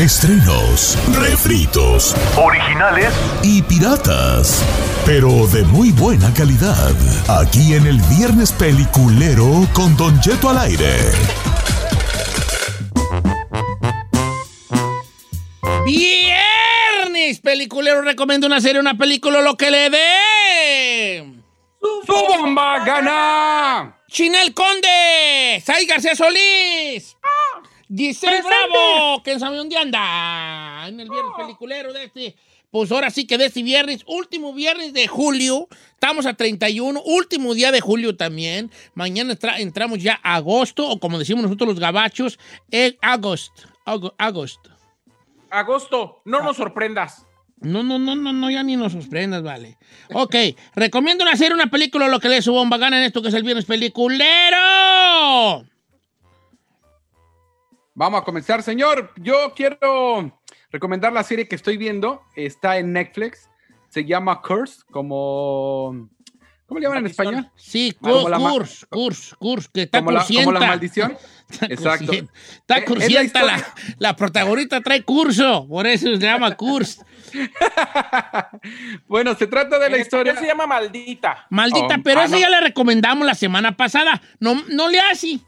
Estrenos, refritos, Originales y piratas, pero de muy buena calidad. Aquí en el Viernes Peliculero con Don Jeto al aire. Viernes, peliculero, recomiendo una serie, una película, lo que le dé. ¡Su bomba gana! Chinel Conde, Sai García Solís, Giselle Bravo, que sabe dónde anda, en el viernes peliculero de este. Pues ahora sí que de este viernes, último viernes de julio, estamos a 31, último día de julio también. Mañana entra- entramos ya a agosto, o como decimos nosotros los gabachos, el agosto. Ago- agosto. Agosto, no nos sorprendas. No, no, no, no, no, ya ni nos sorprendas, vale. Ok, recomiendo serie, una película, lo que le su bomba gana en esto que es el viernes peliculero. Vamos a comenzar, señor. Yo quiero recomendar la serie que estoy viendo. Está en Netflix. Se llama Curse, como... ¿Cómo le llaman en español? Sí, Como curs, la ma- curs, curs, curs, que está Como la, como la cursienta. maldición. Está Exacto. Está Eh, es la cursienta, la, protagonista trae curso, por eso se llama curs. bueno, se trata de la En historia... se llama maldita. Maldita, Oh, pero ah, esa no. ya la recomendamos la semana pasada. No, no le hace.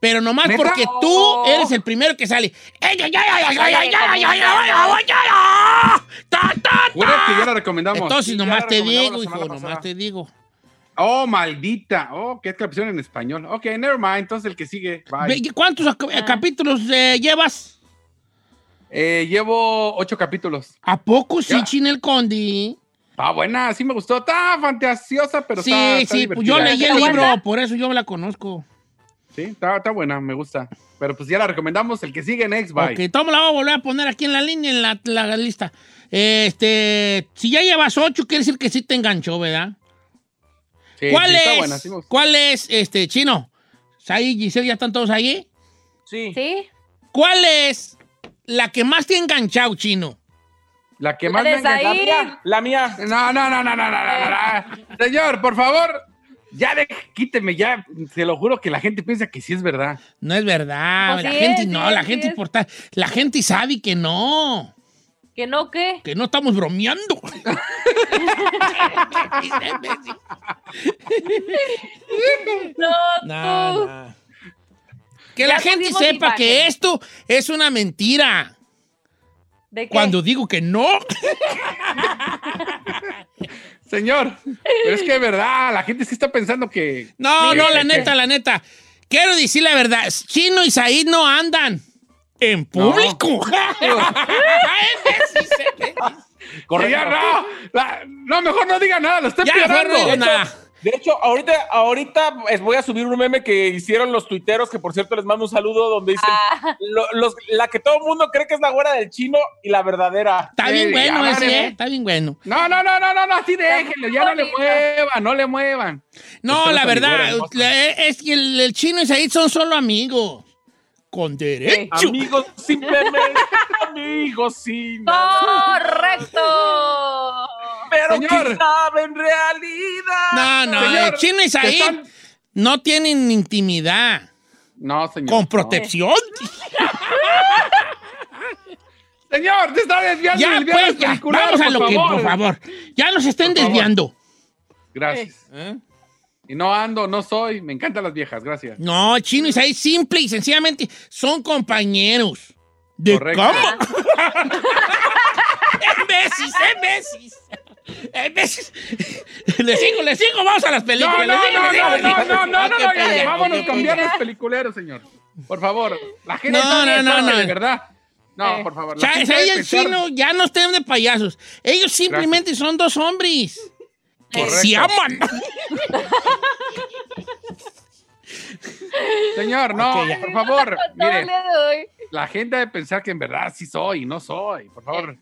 Pero nomás porque tú eres el primero que sale. que ya la recomendamos. Entonces nomás te digo, hijo, nomás te digo. Oh, maldita. Oh, qué canción en español. Ok, never mind. Entonces el que sigue. ¿Cuántos capítulos llevas? Llevo ocho capítulos. ¿A poco sí, Chinel Condi? Ah, buena, sí me gustó. Está fantasiosa, pero sí, está, está sí, pues yo leí el libro, por eso yo la conozco. Sí, está, está buena, me gusta. Pero pues ya la recomendamos. El que sigue next, bye. Ok, toma, la voy a volver a poner aquí en la línea, en la, la lista. Este, si ya llevas ocho, quiere decir que sí te enganchó, ¿verdad? Sí, ¿Cuál sí, es? Está buena, sí me. ¿Cuál es, este, chino? ¿Ahí, Giselle, ya están todos ahí? Sí. ¿Sí? ¿Cuál es la que más te ha enganchado, chino? La que más La me de encanta- La mía, la mía. No, no, no, no, no, no, no, no. Señor, por favor, ya de, quíteme, ya. Se lo juro que la gente piensa que sí es verdad. No es verdad, Pues la sí gente es, no, sí la es, gente importa, la gente sabe que no, ¿Que no qué? que no estamos bromeando. No, No. Que la gente sepa imagen. que esto es una mentira. ¿De qué? Cuando digo que no, Señor, pero es que es verdad, la gente sí está pensando que. no, no, la neta, la neta. Quiero decir la verdad, Chino y Said no andan en público. Señor, no, no, mejor no diga nada, lo estoy ya, mejor no digo nada. De hecho, ahorita, ahorita voy a subir un meme que hicieron los tuiteros, que por cierto les mando un saludo, donde dicen Ah. lo- los- la que todo el mundo cree que es la güera del chino y la verdadera. Está bien bueno ese, ¿eh? ¿eh? Está bien bueno. No, no, no, no, no, no, así déjenlo, ya no le muevan, no le muevan. No, Ustedes la verdad, hermosa. la- es que el, el Chino y Said son solo amigos. Con derecho. Amigos simplemente, amigos sin nada. ¡Correcto! Pero Señor. quién sabe en realidad. No, no, Señor, el Chino y están- no tienen intimidad. No, señor. Con no. protección. Señor, te está desviando Ya, del viernes pues, ya. Vamos a por lo que, favor. por favor. Ya nos estén desviando. Gracias. ¿Eh? Y no ando, no soy. Me encantan las viejas, gracias. No, Chino y Said simple y sencillamente son compañeros. ¿De Correcto. cama? Emesis, Emesis. Emesis. Le sigo, le sigo, vamos a las No, películas. no, le sigo, no, no, no, sigo. no, no, no, no, pendejo, vámonos con viernes peliculero, señor. Por favor, la gente No, no, no, no. de verdad. No, Eh. por favor. gente ahí el chino ya no estén de payasos. Ellos simplemente son dos hombres que se aman. Señor, no, por favor, mire, de la gente debe pensar que en verdad sí soy, no soy, por favor.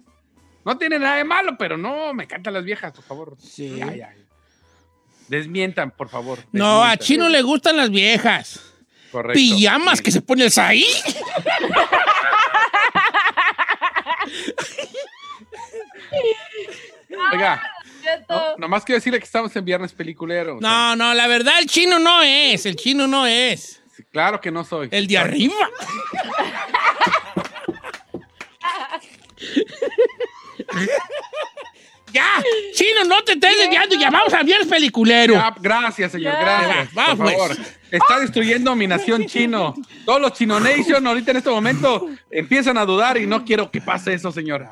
No tiene nada de malo, pero no, me encantan las viejas, por favor. Sí. Ya, ya. Desmientan, por favor. No, a. Chino le gustan las viejas. Correcto. Pijamas que se pone el ahí. Oiga, Cheto. no, nomás quiero decirle que estamos en viernes peliculero. sea, No, no, la verdad el chino no es. El chino no es. sí, claro que no soy. El de arriba. ya, chino, no te estés desviando. Ya vamos al viernes peliculero. Ya, gracias, señor, Ya. gracias. Va, por pues. favor. Está destruyendo mi nación chino. Todos los Chino Nation ahorita en este momento empiezan a dudar y no quiero que pase eso, señor.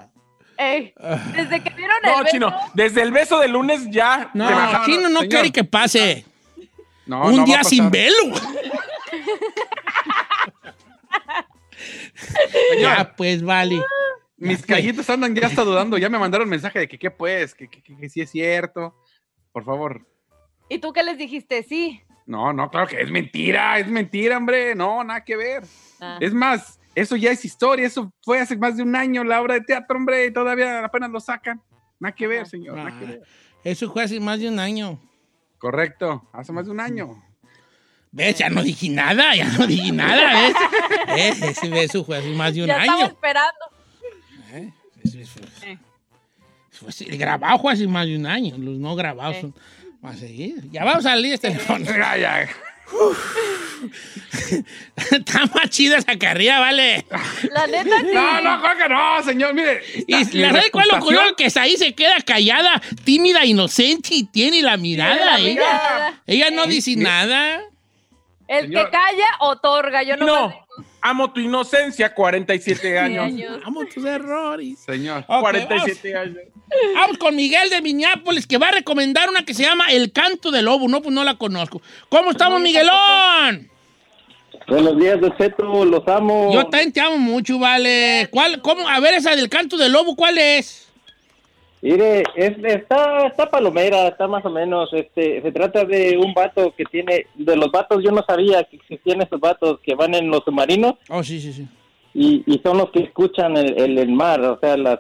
Ey, desde que vieron el No, beso, chino. Desde el beso del lunes ya. No, te bajaron. chino no señor. quiere que pase. No, Un no va día a sin velo. Señor, ya, pues vale. Mis callitos andan ya hasta dudando. Ya me mandaron mensaje de que qué pues, que, que, que- que sí es cierto. Por favor. ¿Y tú qué les dijiste? Sí. No, no, claro que es mentira, es mentira, hombre. No, nada que ver. Ah. Es más, eso ya es historia. Eso fue hace más de un año la obra de teatro, hombre. Y todavía apenas lo sacan. Nada que ver, señor. Nada que Ah, ver. eso fue hace más de un año. Correcto, hace más de un año. ¿Ves? Ya no dije nada, ya no dije nada, ¿ves? ¿Ves? Ese beso fue hace más de un ya estaba año. esperando. Fue así, el grabado fue hace más de un año, los no grabados Eh. son más seguidos. Ya vamos a salir este teléfono. Ya, ya. Está más chida esa carrera, ¿vale? La neta, sí. No, no, creo que no, señor. Mire. Y la verdad, ¿cuál curioso? Que ahí se queda callada, tímida, inocente y tiene la mirada. la ella, mirada. ella no dice nada. El Señor. que calla, otorga. Yo no. No. Amo tu inocencia, 47 años. años. Vamos tus errores. Señor. Ok, 47 años. Vamos, vamos con Miguel de Minneapolis, que va a recomendar una que se llama El Canto del Lobo. No, pues no la conozco. ¿Cómo estamos, Miguelón? Buenos días, Cheto, los amo. Yo también te amo mucho, vale. ¿Cuál, cómo? A ver, esa del Canto del Lobo, ¿cuál es? Mire, es- está, está palomera, está más o menos. Este, se trata de un vato que tiene, de los vatos, yo no sabía que existían esos vatos que van en los submarinos Oh, sí, sí, sí. y, y son los que escuchan el, el, el mar, o sea, las,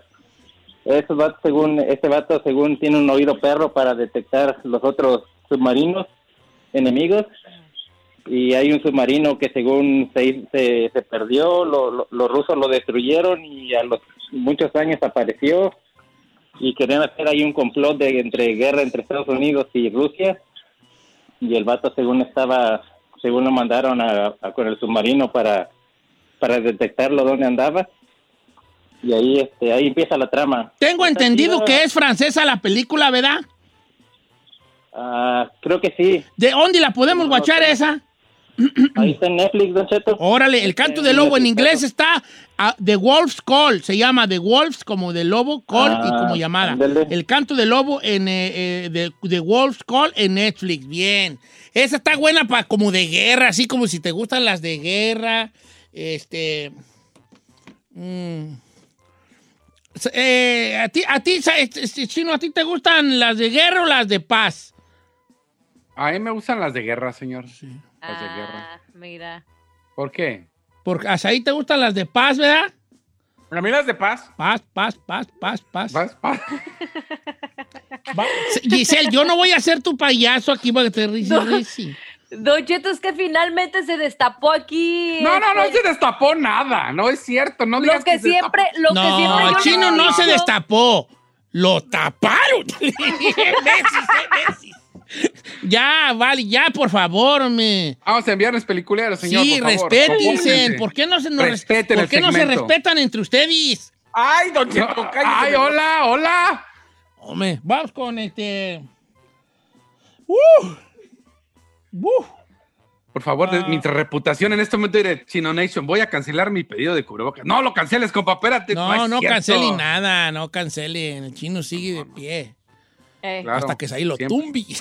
esos vatos, según, este vato, según tiene un oído perro para detectar los otros submarinos enemigos. Y hay un submarino que según se, se, se perdió, lo- lo- los rusos lo destruyeron y a los muchos años apareció y querían hacer ahí un complot de entre guerra entre Estados Unidos y Rusia y el vato según estaba según lo mandaron a, a- con el submarino para para detectarlo dónde andaba y ahí este ahí empieza la trama Tengo entendido que es francesa la película, ¿verdad? Ah, creo que sí ¿De dónde la podemos No, guachar no. esa? Ahí está en Netflix Don Cheto Órale, el canto del lobo en inglés está ah, The Wolf's Call, se llama The Wolf's como de lobo, call y Ah, como llamada. ándale. El canto del lobo en eh, eh, de, The Wolf's Call en Netflix, bien. Esa está buena para como de guerra, así como si te gustan las de guerra. Este. mm. Eh, a ti, a ti, este, este, Chino, ¿a ti te gustan las de guerra o las de paz? A mí me gustan las de guerra, señor. Las de guerra. Ah, mira. ¿Por qué? Porque hasta ahí te gustan las de paz, ¿verdad? ¿A mí las de paz? Paz, paz, paz, paz, paz. ¿Vas? Va- Giselle, yo no voy a ser tu payaso aquí para que te risi, risi. Don Cheto, es que finalmente se destapó aquí. No, no, no este, se destapó nada. No es cierto. No digas Lo que se siempre, lo que siempre No, yo el le chino no se destapó. Lo taparon. Eh, besis. Ya, vale, ya, por favor, destapó. Vamos a enviarles peliculeros, señor. Sí, por favor. respétense. ¿Por qué no se, nos res- Respeten ¿por qué no se respetan entre ustedes? ¡Ay, don No, Cheto. Ay, hola, hola. Hombre, vamos con este. ¡Uh! ¡Uh! Por favor, Ah. mi reputación en este momento diré, Chino Nation, voy a cancelar mi pedido de cubrebocas. No lo canceles, compa, espérate. No, no cierto. cancelen nada, no cancelen. El chino sigue de pie. Eh. Claro, hasta que ahí lo siempre. tumbi.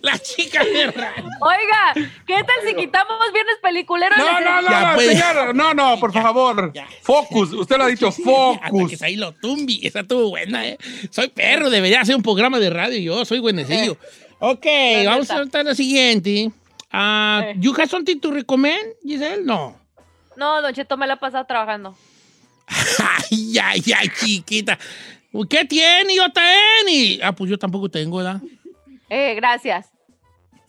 La chica de radio. Oiga, ¿qué tal si quitamos viernes peliculero? No, no, no, Ya, no, pues. señor, no, no, por favor. Ya. Focus, usted lo ha dicho, Hasta focus. que ahí lo tumbi. Esa estuvo buena, ¿eh? Soy perro, debería hacer un programa de radio yo, soy buenecillo. Ok, La vamos saltar a la siguiente. Ah, Eh. ¿You have something to recommend, Giselle? No. No, Don Cheto me la ha pasado trabajando. Ay, ay, ay, chiquita. ¿Qué tiene, JN? Ah, pues yo tampoco tengo, ¿verdad? Eh, gracias.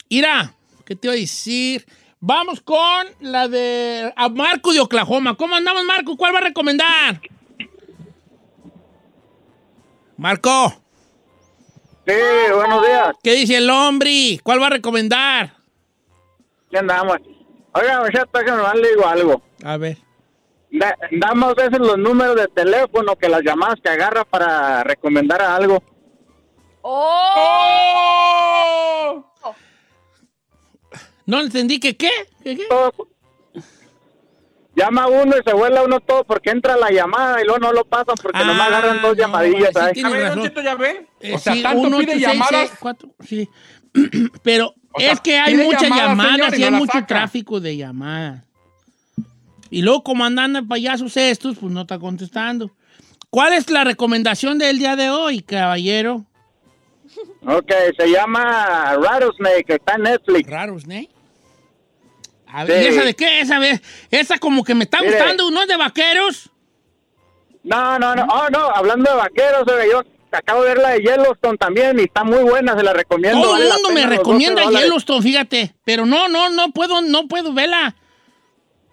Mira, ¿qué te iba a decir? Vamos con la de a Marco de Oklahoma. ¿Cómo andamos, Marco? ¿Cuál va a recomendar? Marco, Sí, buenos días. ¿qué dice el hombre? ¿Cuál va a recomendar? ¿Qué andamos? Oiga, muchacho, que nomás le digo algo. A ver. Da- damos veces los números de teléfono que las llamadas que agarra para recomendar a algo. ¡Oh! ¡Oh! No entendí que qué. ¿Qué, qué? Llama uno y se vuela uno todo porque entra la llamada y luego no lo pasan porque Ah, nomás agarran dos no, llamadillas. sí ¿sabes? tiene A ver, ¿ya ve? Eh, O sea, sí, tanto uno, pide ocho, seis, llamadas. seis, cuatro, sí. Pero O sea, es que hay muchas llamadas, llamadas señor, y no hay mucho saca. tráfico de llamadas. Y luego, como andan payasos estos, pues no está contestando. ¿Cuál es la recomendación del día de hoy, caballero? Ok, se llama Rattlesnake, está en Netflix. ¿no? A ver, Sí. ¿y esa de qué? Esa, esa como que me está Mire. gustando, ¿no es de vaqueros? No, no, no, oh, no, hablando de vaqueros, oiga, yo acabo de ver la de Yellowstone también y está muy buena, se la recomiendo. Todo el mundo me recomienda 12 dólares. Yellowstone, fíjate. Pero no, no, no puedo, no puedo verla.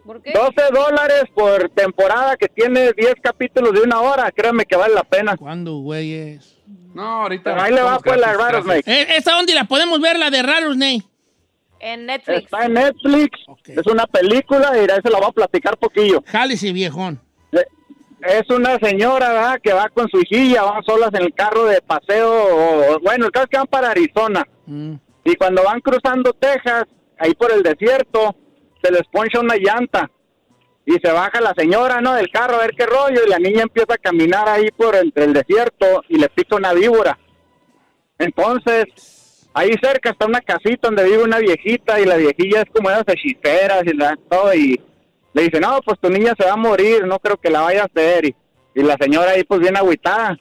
¿Por qué? 12 dólares por temporada que tiene 10 capítulos de una hora, créeme que vale la pena. ¿Cuándo, güeyes? No, ahorita. Pero ahí le va pues la. Eh, ¿Esa dónde la podemos ver, la de Raros? En Netflix. Está en Netflix, es una película y ahí se la voy a platicar poquillo. Jálese, viejón. Es una señora ¿verdad? que va con su hijilla, van solas en el carro de paseo, o- o- bueno, el caso es que van para Arizona. Mm. Y cuando van cruzando Texas, ahí por el desierto, se les poncha una llanta. Y se baja la señora, ¿no? Del carro a ver qué rollo. Y la niña empieza a caminar ahí por entre el desierto y le pica una víbora. Entonces, ahí cerca está una casita donde vive una viejita y la viejilla es como esas hechiceras y la, todo. Y le dice, no, pues tu niña se va a morir, no creo que la vaya a hacer. Y, y la señora ahí pues bien agüitada.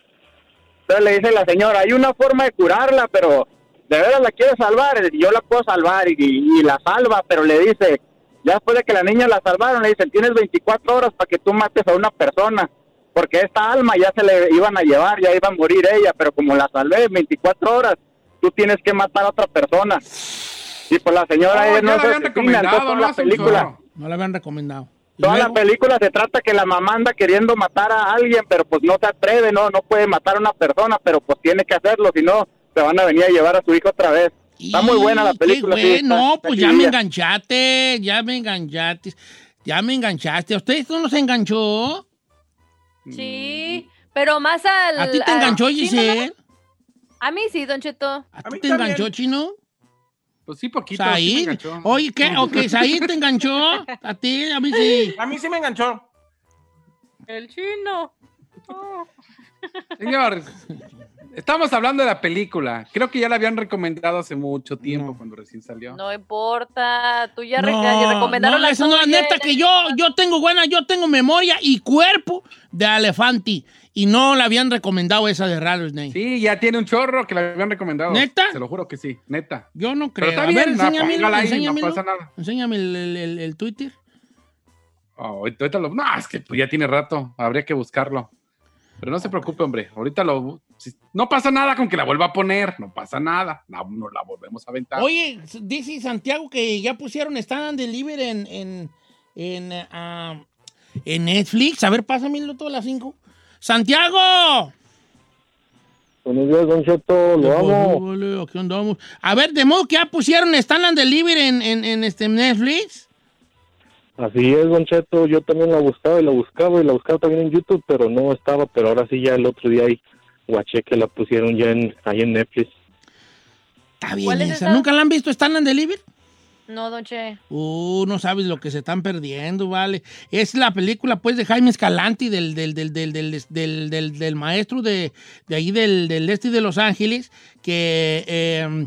Entonces le dice la señora, hay una forma de curarla, pero de veras la quiere salvar, yo la puedo salvar y la salva, pero le dice, ya después de que la niña la salvaron, le dicen, tienes 24 horas para que tú mates a una persona, porque esta alma ya se le iban a llevar, ya iba a morir ella, pero como la salvé en 24 horas, tú tienes que matar a otra persona. Y pues la señora Oh, ella no la es habían asesina, entonces toda ¿no? la película... No la habían recomendado. ¿Y Toda la luego? película se trata que la mamá anda queriendo matar a alguien, pero pues no se atreve, no, no puede matar a una persona, pero pues tiene que hacerlo, si no, se van a venir a llevar a su hijo otra vez. Está muy buena la película. qué sí, güey, está- no, está pues ya me enganchaste, ya me enganchaste, ya me enganchaste. ¿A ustedes no nos enganchó? Sí, pero más al... ¿A ti te enganchó, sí, Giselle? ¿no? A mí sí, Don Cheto. ¿A A ti mí te también. enganchó, Chino? Pues sí, poquito. sí Said. enganchó. Oye, ¿qué? Ok, Said te enganchó. A ti, a mí sí. A mí sí me enganchó. El chino. Señor, estamos hablando de la película. Creo que ya la habían recomendado hace mucho tiempo No. cuando recién salió. No importa. Tú ya, re- No, ya recomendaron no, la no, neta que yo, yo tengo buena, yo tengo memoria y cuerpo de elefante. Y no la habían recomendado esa de Rattlesnake. Sí, ya tiene un chorro que la habían recomendado. ¿Neta? Se lo juro que sí, neta. Yo no Pero creo. está a bien, ver, ahí, no enséñamelo. pasa nada. Enséñame el, el- el- el Twitter. Oh, ahorita ahorita lo- No, es que pues, ya tiene rato. Habría que buscarlo. Pero no se preocupe, hombre. Ahorita lo. si- no pasa nada con que la vuelva a poner. No pasa nada. No, no la volvemos a aventar. Oye, dice Santiago que ya pusieron Stand and Deliver en, en, en, ah, en Netflix. A ver, pásamelo todas las cinco. ¡Santiago! Buenos días, Don Cheto, lo Vale, amo. vale, aquí andamos. A ver, de modo que ya pusieron Stand and Deliver en, en, en este Netflix. Así es, Don Cheto, yo también la buscaba y la buscaba y la buscaba también en YouTube, pero no estaba, pero ahora sí ya el otro día ahí guaché que la pusieron ya en, ahí en Netflix. Está bien ¿Cuál es esa. esa? ¿Nunca la han visto? ¿Están en Deliver? No, don Che. Uh, no sabes lo que se están perdiendo, vale. Es la película, pues, de Jaime Escalante, del, del, del, del, del, del- del- del maestro de, de ahí del, del este de Los Ángeles, que, eh,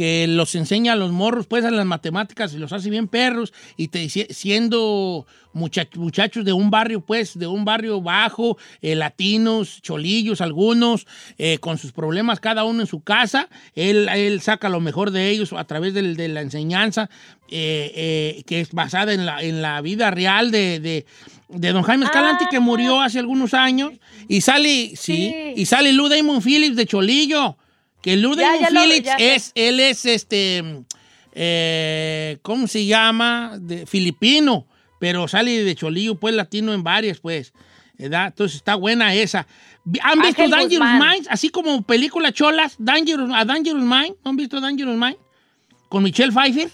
que los enseña a los morros, pues, a las matemáticas y los hace bien perros, y te siendo mucha- muchachos de un barrio, pues, de un barrio bajo, eh, latinos, cholillos, algunos, eh, con sus problemas cada uno en su casa, él, él saca lo mejor de ellos a través del- de la enseñanza, eh, que es basada en la, en la vida real de, de- de don Jaime Escalante, que murió hace algunos años, y sale, sí, Sí. y sale Lou Damon Phillips de Cholillo, que ya sé. es, él es este, eh, ¿cómo se llama? De, filipino, pero sale de Cholillo, pues latino en varias, pues. ¿verdad? Entonces está buena esa. ¿Han visto Dangerous Guzmán. Minds? Así como película cholas, Dangerous, a Dangerous Mind. ¿No han visto Dangerous Mind? Con Michelle Pfeiffer.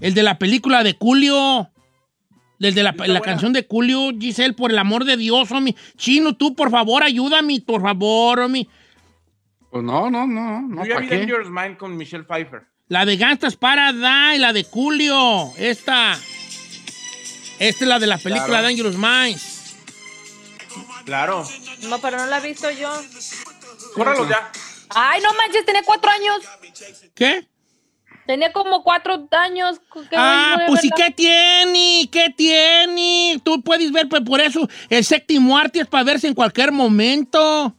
El de la película de Julio. El de la, la canción de Julio, Giselle, por el amor de Dios, homie. Chino, tú, por favor, ayúdame, por favor, homie. Pues no, no, no, no, Yo ya ¿para vi qué? Dangerous Mind con Michelle Pfeiffer. La de Gastas Paradise, la de Julio. Esta. Esta es la de la película Claro. Dangerous Minds. Claro. No, pero no la he visto yo. Córralo ya. Ay, no manches, tenía cuatro años. ¿Qué? Tenía como cuatro años. Ah, pues ¿y qué tiene? ¿Qué tiene? Tú puedes ver, pues por eso el séptimo arte es para verse en cualquier momento.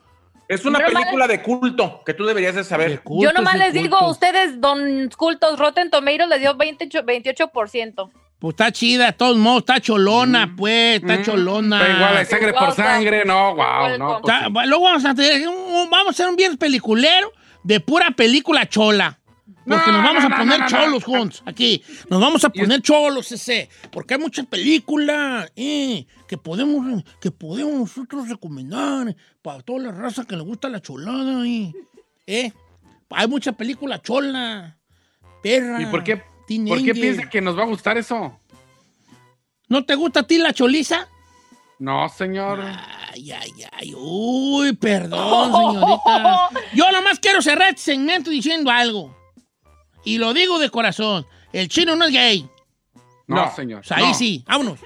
Es una película de culto que tú deberías de De saber. culto, Yo nomás es de les digo, culto. ustedes, don cultos, Rotten Tomatoes le dio 28, 28%. Pues está chida, de todos modos, está cholona, pues, está Mm, cholona. Pero igual, es sangre por sangre, no, wow, no. pues Está- sí. luego vamos a, tener un, vamos a hacer un viernes peliculero de pura película chola. Porque No, nos vamos no, a poner no, cholos juntos, aquí. Nos vamos a poner cholos, ese. Porque hay muchas películas eh, que, podemos, que podemos nosotros recomendar para toda la raza que le gusta la cholada. eh. Eh, Hay mucha película chola, perra. ¿Y por qué, por qué piensa que nos va a gustar eso? ¿No te gusta a ti la choliza? No, señor. Ay, ay, ay. Uy, perdón, señorita. Yo nomás quiero cerrar este segmento diciendo algo. Y lo digo de corazón. El chino no es gay. No, No. señor. O sea, ahí no. sí. Vámonos.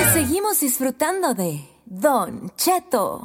Y seguimos disfrutando de Don Cheto.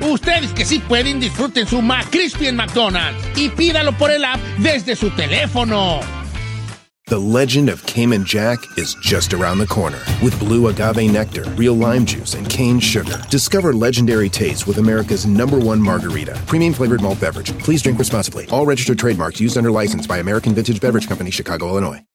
Ustedes que sí pueden, disfruten su McCrispy en McDonald's y pídalo por el app desde su teléfono. The legend of Cayman Jack is just around the corner. With blue agave nectar, real lime juice, and cane sugar. Discover legendary taste with America's number one margarita. Premium flavored malt beverage. Please drink responsibly. All registered trademarks used under license by American Vintage Beverage Company, Chicago, Illinois.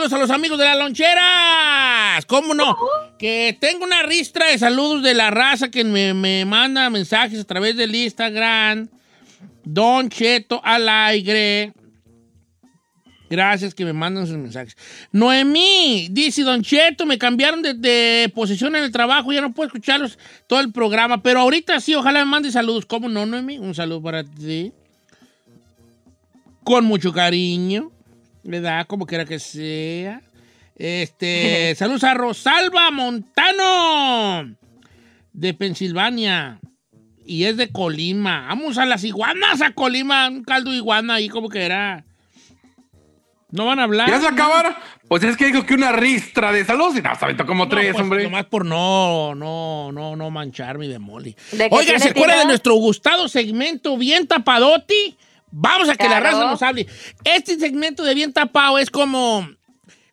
Saludos a los amigos de las loncheras. ¿Cómo no? Que tengo una ristra de saludos de la raza que me, me manda mensajes a través del Instagram. Don Cheto Alegre. Gracias que me mandan sus mensajes. Noemí, dice Don Cheto, me cambiaron de, de posición en el trabajo, ya no puedo escucharlos todo el programa, pero ahorita sí, ojalá me mande saludos. ¿Cómo no, Noemí? Un saludo para ti con mucho cariño, ¿verdad? Como quiera que sea. Este, saludos a Rosalba Montano de Pensilvania y es de Colima. Vamos a las iguanas a Colima, un caldo de iguana ahí como que era. No van a hablar. ¿Ya se acabaron? Pues es que dijo que una ristra de saludos y no, se aventó como tres, pues, hombre. Nomás por no, no, no, no manchar mi demoli. ¿De Oiga, ¿se acuerda de nuestro gustado segmento Bien Tapadoti? Vamos a que la raza nos hable. Este segmento de Bien Tapado es como,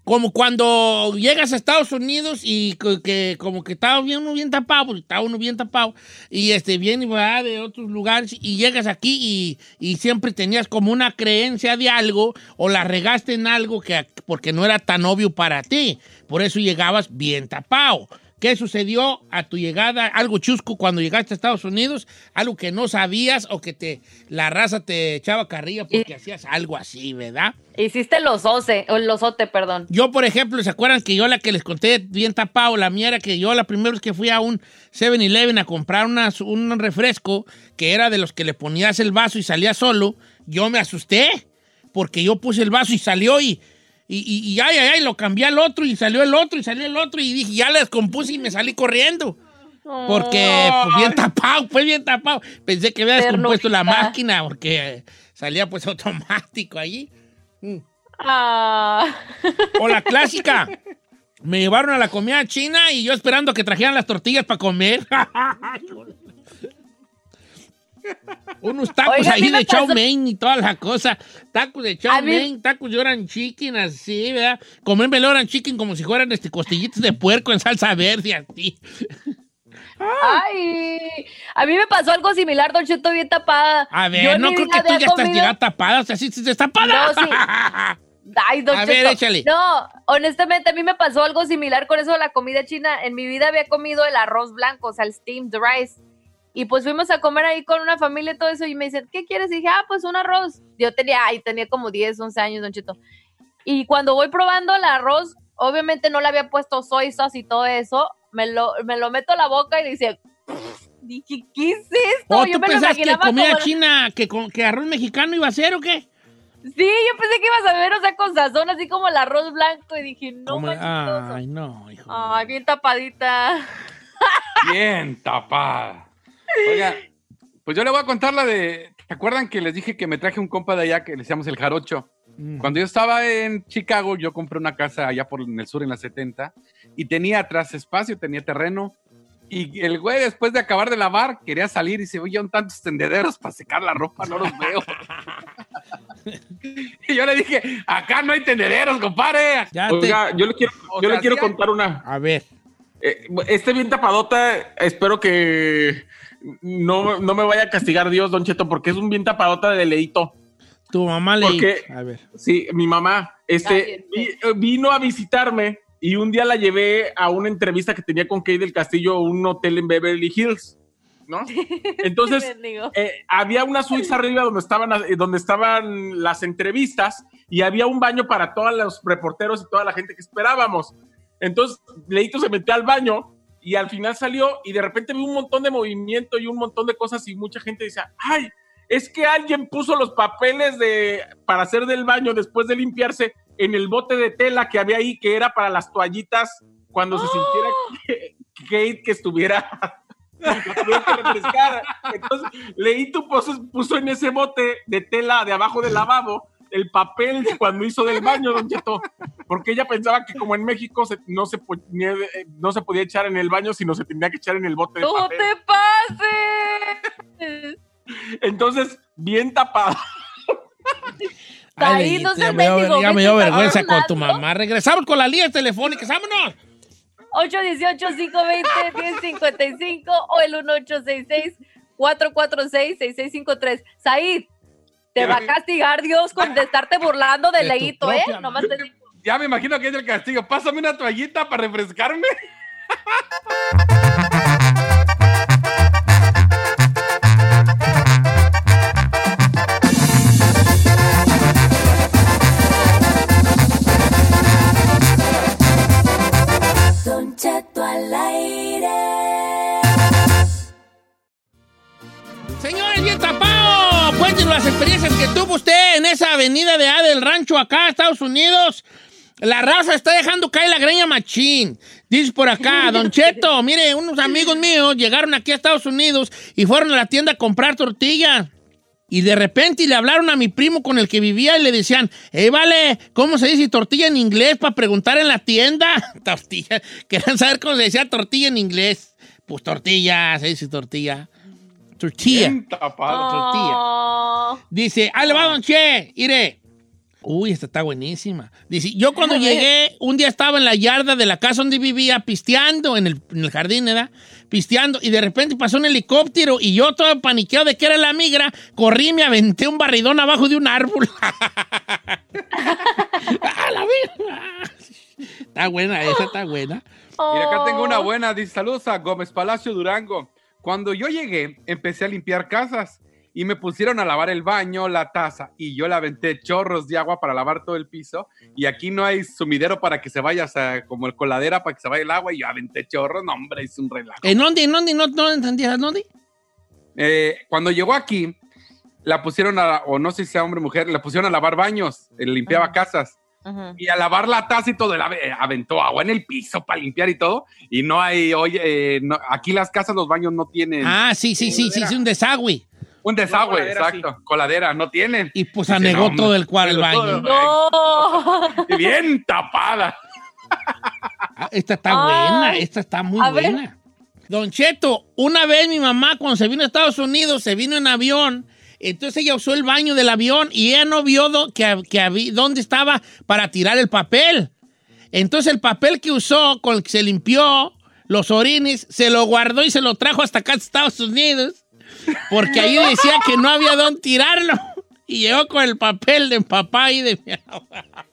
como cuando llegas a Estados Unidos y que como que estaba bien, uno bien tapado, porque estaba uno bien tapado, y este viene de otros lugares y llegas aquí y, y siempre tenías como una creencia de algo o la regaste en algo que porque no era tan obvio para ti. Por eso llegabas bien tapado. ¿Qué sucedió a tu llegada? Algo chusco cuando llegaste a Estados Unidos, algo que no sabías o que te la raza te echaba carrilla porque hacías algo así, ¿verdad? Hiciste los oce, o el losote, perdón. Yo, por ejemplo, ¿se acuerdan que yo la que les conté bien tapado, la mía era que yo la primera vez que fui a un 7-Eleven a comprar unas- un refresco que era de los que le ponías el vaso y salía solo, yo me asusté porque yo puse el vaso y salió y, y, y- y ay, ay, ay, lo cambié al otro y salió el otro y salió el otro y dije, ya le descompuse y me salí corriendo. Porque pues, bien tapado, pues bien tapado. Pensé que había descompuesto la máquina porque salía pues automático allí. Mm. Ah. O la clásica. Me llevaron a la comida china y yo esperando que trajeran las tortillas para comer. Unos tacos Oiga, ahí de chow mein y toda la cosa. Tacos de chow mein, tacos de orange chicken, así, ¿verdad? Comerme el orange chicken como si fueran este, costillitas de puerco en salsa verde, así. Ay, a mí me pasó algo similar, Don Cheto, bien tapada. A Yo ver, en no creo que tú ya estás comido- llegada tapada. O sea, sí, sí, estás tapada. No, sí. Ay, Don A Cheto. ver, échale. No, honestamente, a mí me pasó algo similar con eso de la comida china. En mi vida había comido el arroz blanco, o sea, el steamed rice. Y pues fuimos a comer ahí con una familia y todo eso. Y me dicen, ¿qué quieres? Y dije, ah, pues un arroz. Yo tenía, ay, tenía como 10, 11 años, Don Cheto. Y cuando voy probando el arroz, obviamente no le había puesto soy sauce y todo eso. Me lo, me lo meto a la boca y dice, dije, ¿qué es esto? ¿O Yo tú me lo pensás que imaginaba comida como- china, que, con- que arroz mexicano iba a ser o qué? Sí, yo pensé que ibas a ver, o sea, con sazón, así como el arroz blanco. Y dije, no manches. Ay, no, hijo. Ay, bien tapadita. Bien tapada. Oiga, pues yo le voy a contar la de. ¿Te acuerdan que les dije que me traje un compa de allá que le decíamos el jarocho? Mm. Cuando yo estaba en Chicago, yo compré una casa allá por en el sur, en la 70, y tenía atrás espacio, tenía terreno. Y el güey, después de acabar de lavar, quería salir y se oye tantos tendederos para secar la ropa, no los veo. y yo le dije, acá no hay tendederos, compadre. Oiga, yo le quiero, yo sea, le quiero sí- contar una. A ver. Eh, este bien tapadota, espero que no, no me vaya a castigar Dios, Don Cheto, porque es un bien tapadota de leito. Tu mamá le. Porque, A ver. sí, mi mamá, este, vi- vino a visitarme y un día la llevé a una entrevista que tenía con Kay del Castillo, un hotel en Beverly Hills, ¿no? Entonces, eh, había una suite arriba donde estaban, eh, donde estaban las entrevistas y había un baño para todos los reporteros y toda la gente que esperábamos. Entonces, Leito se metió al baño y al final salió y de repente vi un montón de movimiento y un montón de cosas y mucha gente decía, ay, es que alguien puso los papeles de, para hacer del baño después de limpiarse en el bote de tela que había ahí, que era para las toallitas cuando se sintiera que, Kate que estuviera. que. Entonces, Leito puso, puso en ese bote de tela de abajo del lavabo el papel de cuando hizo del baño, Don Cheto, porque ella pensaba que como en México se- no, se, eh, no se podía echar en el baño, sino se tenía que echar en el bote de ¡No papel. te pases! Entonces, bien tapado. Ay, Ahí no ya me dio- ya me dio vergüenza con tu mamá. Regresamos con las líneas telefónicas. ¡Vámonos! 818-520-1055 o el 1866-446-6653. Said, te va a castigar Dios con de estarte burlando de De Leito, ¿eh? Nomás te digo. Ya me imagino que es el castigo. Pásame una toallita para refrescarme. las experiencias que tuvo usted en esa avenida de A del Rancho acá, Estados Unidos. La raza está dejando caer la greña machín. Dice por acá, Don Cheto, mire, unos amigos míos llegaron aquí a Estados Unidos y fueron a la tienda a comprar tortillas. Y de repente le hablaron a mi primo con el que vivía y le decían, eh, vale, ¿cómo se dice tortilla en inglés para preguntar en la tienda? tortilla. Querían saber cómo se decía tortilla en inglés. Pues tortilla, se dice tortilla. Tortilla. Bien tapado. Tortilla. Dice, ahí le va, don Che, mire. Uy, esta está buenísima. Dice, yo cuando A llegué, un día estaba en la yarda de la casa donde vivía, pisteando en el, en el jardín, ¿verdad? Pisteando, y de repente pasó un helicóptero y yo todo paniqueado de que era la migra, corrí y me aventé un barridón abajo de un árbol. ¡Ah, la migra! Está buena, esa está buena. Y acá tengo una buena. Dice, saludos a Gómez Palacio Durango. Cuando yo llegué, empecé a limpiar casas y me pusieron a lavar el baño, la taza, y yo le aventé chorros de agua para lavar todo el piso. Y aquí no hay sumidero para que se vaya, o sea, como el coladera para que se vaya el agua, y yo aventé chorros. No, hombre, hice un relajo. ¿En dónde? ¿En dónde? No, no entendía. ¿En dónde? Eh, cuando llegó aquí, la pusieron a, o no sé si sea hombre o mujer, la pusieron a lavar baños, eh, limpiaba casas. Y a lavar la taza y todo, él ave- aventó agua en el piso para limpiar y todo. Y no hay, oye, eh, no- aquí las casas, los baños no tienen. Ah, sí, sí, sí, sí, sí, un desagüe. Un desagüe, coladera, exacto. Coladera, no tienen. Y pues anegó no, todo el cuarto, el baño. todo- No. Y bien tapada. Ah, Esta está Ay. buena, esta está muy A ver. buena. Don Cheto, una vez mi mamá cuando se vino a Estados Unidos, se vino en avión, entonces ella usó el baño del avión y ella no vio do- que, hab- que habí- dónde estaba para tirar el papel. Entonces el papel que usó, con el que se limpió los orines, se lo guardó y se lo trajo hasta acá a Estados Unidos, porque ahí decía que no había dónde tirarlo. Y llegó con el papel de papá y de mi abuela.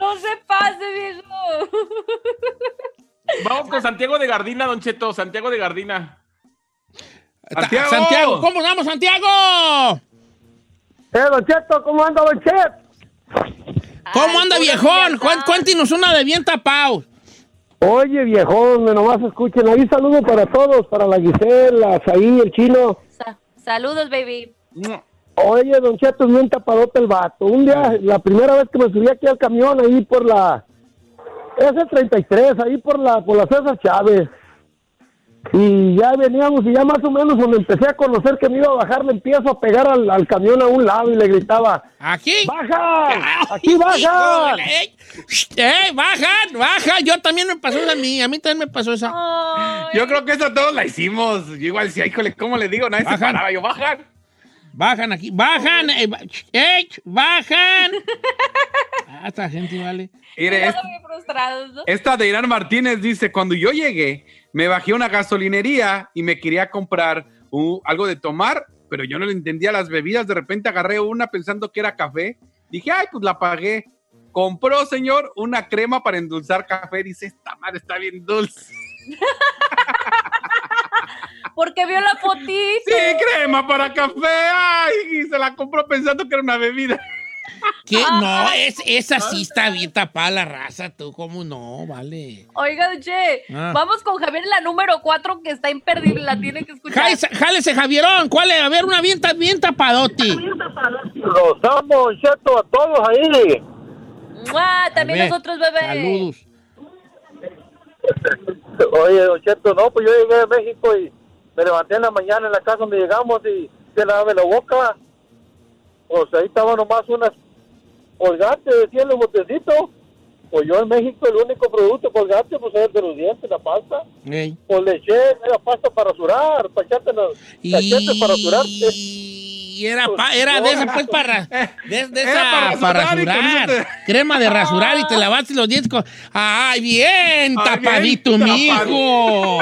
No se pase, viejo. Vamos con Santiago de Gardina, Don Cheto. Santiago de Gardina. Santiago. Santiago, ¿cómo vamos, Santiago? Eh, Don Cheto, ¿cómo anda, Don Chet? ¿Cómo anda, viejón? Cuéntenos una de bien tapado. Oye, viejón, nomás escuchen. Ahí saludo para todos, para la Gisela, Saí, el chino. Sa- Saludos, baby. Oye, Don Cheto, es bien tapadote el vato. Un día, la primera vez que me subí aquí al camión, ahí por la S33, ahí por la, por la César Chávez. Y ya veníamos, y ya más o menos cuando empecé a conocer que me iba a bajar, le empiezo a pegar al, al camión a un lado y le gritaba, ¿Aquí? ¡Baja! ¡Aquí baja! ¡Eh! ¡Eh! ¡Bajan! ¡Baja! Yo también me pasó esa a mí. A mí también me pasó esa. Yo creo que eso todos la hicimos. Yo igual decía, híjole, ¿cómo le digo? Nadie se Bajan. paraba. Yo, bajan. Bajan aquí. ¡Bajan! ¡Eh! ba- ¡Eh! ¡Bajan! Ah, esta gente, vale. Esta de Irán Martínez dice, cuando yo llegué, me bajé a una gasolinería y me quería comprar algo de tomar, pero yo no le entendía las bebidas. De repente agarré una pensando que era café. Dije, ay, pues la pagué. Compró, señor, una crema para endulzar café. Dice, esta madre está bien dulce. Porque vio la fotito. Sí, crema para café. Ay, y se la compró pensando que era una bebida. ¿Qué? No, es, esa sí está bien tapada la raza, tú. ¿Cómo no? Vale. Oiga, Che, Ah. vamos con Javier la número 4 que está imperdible, la tiene que escuchar. Jálese, jálese, Javierón. ¿Cuál es? A ver, una bien, bien tapadote. Los amo, Cheto, a todos ahí. ¡Mua! También A ver, nosotros, bebé. Saludos. Oye, Don Cheto, no, pues yo llegué de México y me levanté en la mañana en la casa donde llegamos y se lave la boca. Pues ahí estaban nomás unas colgantes, decían los botecitos. Pues yo en México el único producto colgante pues era el de los dientes, la pasta. Ey. Pues le eché, era pasta para rasurar, para echarte los cachetes para rasurarte. Y era, pa- era de esa, pues, para, de, de esa, para para rasurar eso Crema de rasurar y te lavaste los dientes con... ¡Ay, bien! Ay, tapadito, bien mijo.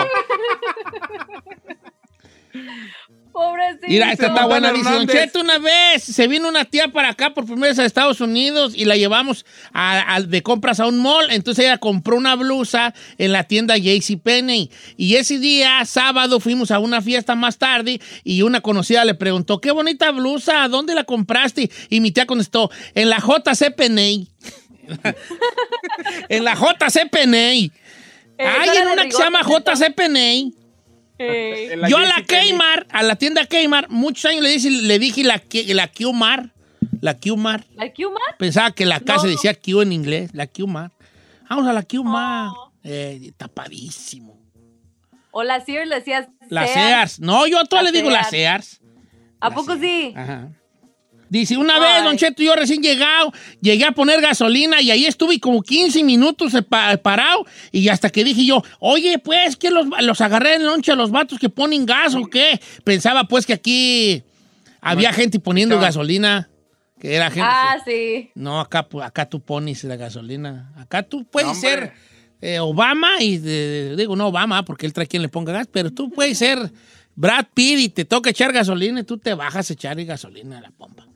Mira, esta está buena. Dice, Don Cheto, una vez se vino una tía para acá por primera vez a Estados Unidos y la llevamos a- a- de compras a un mall. Entonces ella compró una blusa en la tienda JCPenney. Y ese día, sábado, fuimos a una fiesta más tarde y una conocida le preguntó, qué bonita blusa, ¿dónde la compraste? Y mi tía contestó, en la JCPenney. en la JCPenney. Hay en una que se llama JCPenney. Eh, Yo a la Kmart, a la tienda Kmart, muchos años le dije, le dije la, la Qmart, la Qmart. ¿La Q-Mar? Pensaba que la se No. decía Q en inglés, la Qmart. Vamos a la Qmart. Eh, tapadísimo. O la Sears le decías. La Sears. No, yo a todas le digo la Sears. Sears. ¿A poco sí? Ajá. Dice, una vez. Don Cheto, yo recién llegado, llegué a poner gasolina y ahí estuve como 15 minutos parado y hasta que dije yo, oye, pues, que los, los agarré en lonche a los vatos que ponen gas o qué? Pensaba, pues, que aquí había gente poniendo gasolina, que era gente... Ah, sí. No, acá, pu- acá tú pones la gasolina. Acá tú puedes No, ser eh, Obama y digo no Obama porque él trae quien le ponga gas, pero tú puedes ser Brad Pitt y te toca echar gasolina y tú te bajas a echar gasolina a la pompa.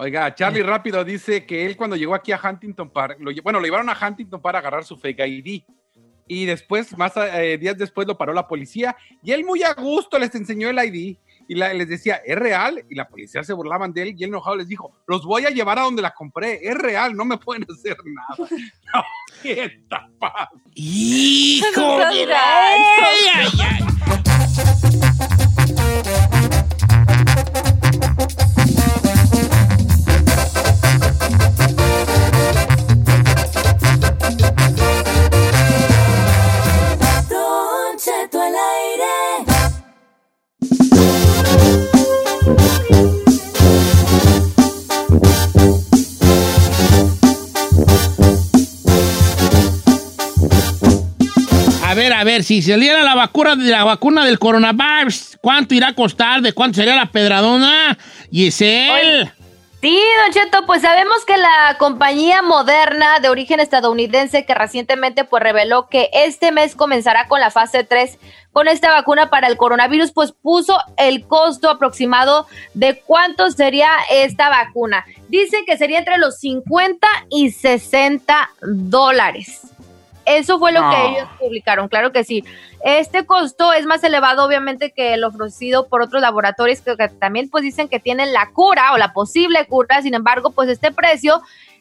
Oiga, Charlie rápido dice que él cuando llegó aquí a Huntington Park, lo bueno, lo llevaron a Huntington para agarrar su fake ID. Y después, más eh, días después, lo paró la policía y él muy a gusto les enseñó el ID y la- les decía, ¿es real? Y la policía se burlaban de él y él enojado les dijo, los voy a llevar a donde la compré, es real, no me pueden hacer nada. No, qué tapado. ¡Hijo de ver, a ver, si saliera la vacuna, de la vacuna del coronavirus, ¿cuánto irá a costar? ¿De cuánto sería la pedradona? Giselle. Sí, Don Cheto, pues sabemos que la compañía moderna de origen estadounidense que recientemente pues reveló que este mes comenzará con la fase 3 con esta vacuna para el coronavirus, pues puso el costo aproximado de cuánto sería esta vacuna. Dicen que sería entre los 50 y 60 dólares. Eso fue lo No. que ellos publicaron, claro que sí. Este costo es más elevado, obviamente, que el ofrecido por otros laboratorios que, que también pues dicen que tienen la cura o la posible cura. Sin embargo, pues este precio,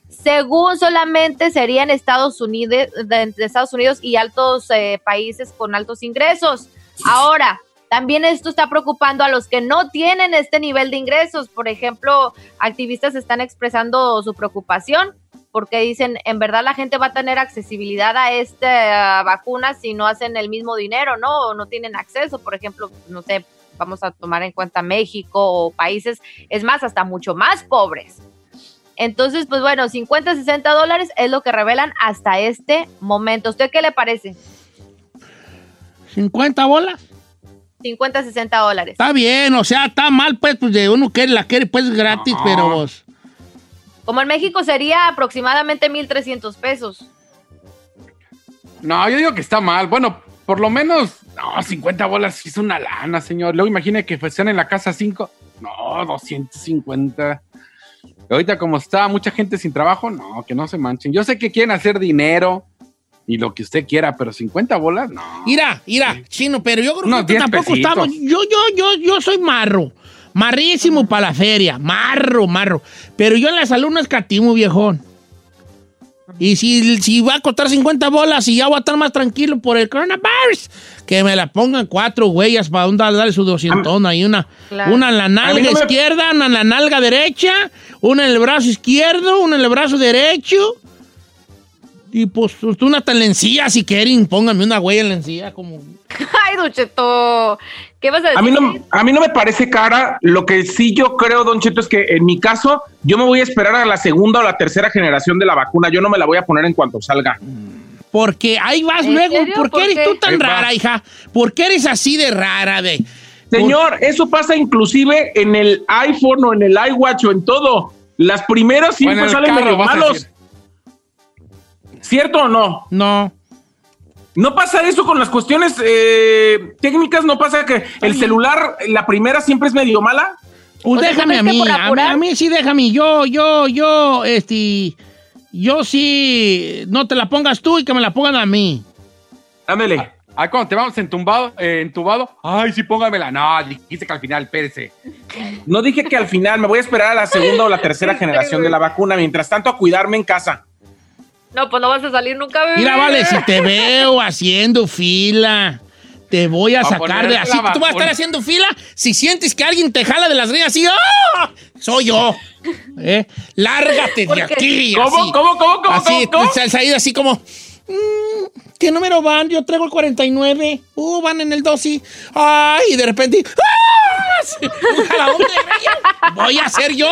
según solamente sería en Estados Unidos, de, de Estados Unidos y altos eh, países con altos ingresos. Ahora, también esto está preocupando a los que no tienen este nivel de ingresos. Por ejemplo, activistas están expresando su preocupación porque dicen, en verdad la gente va a tener accesibilidad a esta vacuna si no hacen el mismo dinero, ¿no? O no tienen acceso, por ejemplo, no sé, vamos a tomar en cuenta México o países, es más, hasta mucho más pobres. Entonces, pues bueno, 50, 60 dólares es lo que revelan hasta este momento. ¿Usted qué le parece? ¿50 bolas? 50, 60 dólares. Está bien, o sea, está mal, pues, pues de uno que la quiere, pues, gratis, No. pero vos. Como en México sería aproximadamente 1.300 pesos. No, yo digo que está mal. Bueno, por lo menos, no, 50 bolas es una lana, señor. Luego imagine que sean en la casa 5. No, 250. Ahorita como está mucha gente sin trabajo, no, que no se manchen. Yo sé que quieren hacer dinero y lo que usted quiera, pero 50 bolas, no. Mira, mira, chino, pero yo creo Unos que 10 tampoco pesitos. estamos. Yo, yo, yo, yo soy marro. Marrísimo para la feria. Marro, marro. Pero yo en la salud no escatimo, viejón. Y si, si va a costar 50 bolas y ya voy a estar más tranquilo por el coronavirus, que me la pongan cuatro huellas para un darle su 200 ahí una, Claro. una en la nalga no me- izquierda, una en la nalga derecha, una en el brazo izquierdo, una en el brazo derecho. Y pues tú una tan lencilla si quieren, pónganme una huella en la encía como... Ay, Don Cheto, ¿qué vas a decir? A mí, no, a mí no me parece cara. Lo que sí yo creo, Don Cheto, es que en mi caso, yo me voy a esperar a la segunda o la tercera generación de la vacuna. Yo no me la voy a poner en cuanto salga. Porque ahí vas ¿En luego. serio? ¿Por qué ¿Por eres tú tan Ahí vas. rara, hija? ¿Por qué eres así de rara? De... Señor, eso pasa inclusive en el iPhone o en el iWatch o en todo. Las primeras siempre salen carro, medio malos. ¿Cierto o no? No. ¿No pasa eso con las cuestiones eh, técnicas? ¿No pasa que el celular, la primera siempre es medio mala? Pues O déjame a ¿crees que mí, a mí, apurar? a mí sí déjame, yo, yo, yo, este, yo sí, no te la pongas tú y que me la pongan a mí. Ándele. Ah, cuando te vamos entumbado, eh, entubado, ay, sí, póngamela. No, dijiste que al final, espérese. No dije que al final me voy a esperar a la segunda o la tercera generación de la vacuna. Mientras tanto, a cuidarme en casa. No, pues no vas a salir nunca, bebé. Mira, vale, si te veo haciendo fila, te voy a A sacar de así. Tú vas a estar haciendo fila si sientes que alguien te jala de las greñas así, ¡ah! Soy yo. ¿Eh? Lárgate de aquí. ¿Cómo, así. cómo, cómo, cómo, Así, cómo, cómo? sal- salida así como. mm, ¿Qué número van? Yo traigo el 49. Uh, van en el 12. Ay, y de repente. ¡ah! Greñas. Voy a hacer yo.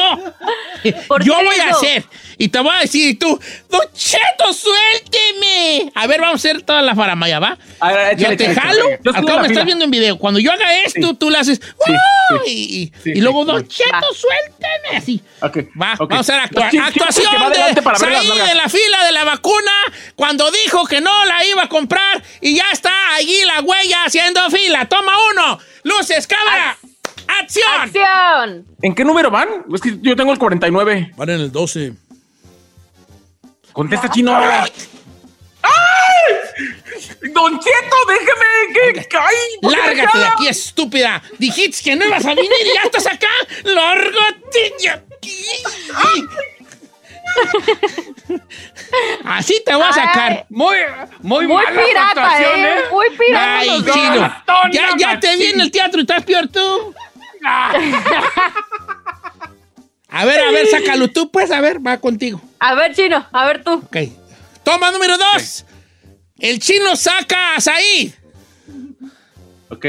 ¿Por Yo voy a eso? hacer. Y te voy a decir, y tú, Don Cheto, suélteme. A ver, vamos a hacer toda la faramaya, ¿va? A ver, Yo échale, te échale, jalo. échale. Yo Acá me estás viendo en video. Cuando yo haga esto, Sí. tú le haces. Sí, sí. Y, Sí, y luego, sí, Don sí. Cheto, suélteme. Así. Ok, Va, ok. vamos a hacer actua- ¿Quién- quién es el que actuación de para ver las de la fila de la vacuna cuando dijo que no la iba a comprar y ya está allí la huella haciendo fila. Toma uno. Luces, cámara. ¡Acción! ¡Acción! ¿En qué número van? Es que yo tengo el 49. Van en el 12. Contesta, chino. ¡Ay! Don Cheto, déjeme que. ¡Ay! ¿por qué me Lárgate de aquí, estúpida. Dijiste que no ibas a venir y ya estás acá. Lárgate de aquí. Así te voy a sacar. Muy, muy, Muy malas pirata, actuaciones. ¿eh? Muy pirata. Ay, chino. Ya, ya te vi en el teatro y estás peor tú. A ver, a ver, sácalo tú, pues, a ver, va contigo. A ver, chino, a ver tú. Ok. Toma número dos. El chino saca a Said. Ok.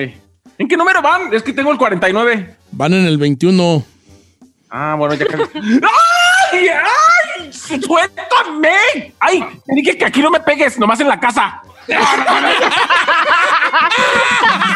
¿En qué número van? Es que tengo el 49. Van en el 21. Ah, bueno, ya casi. ¡Ay! ¡Ay! ¡Suéltame! ¡Ay! Te dije que aquí no me pegues, nomás en la casa.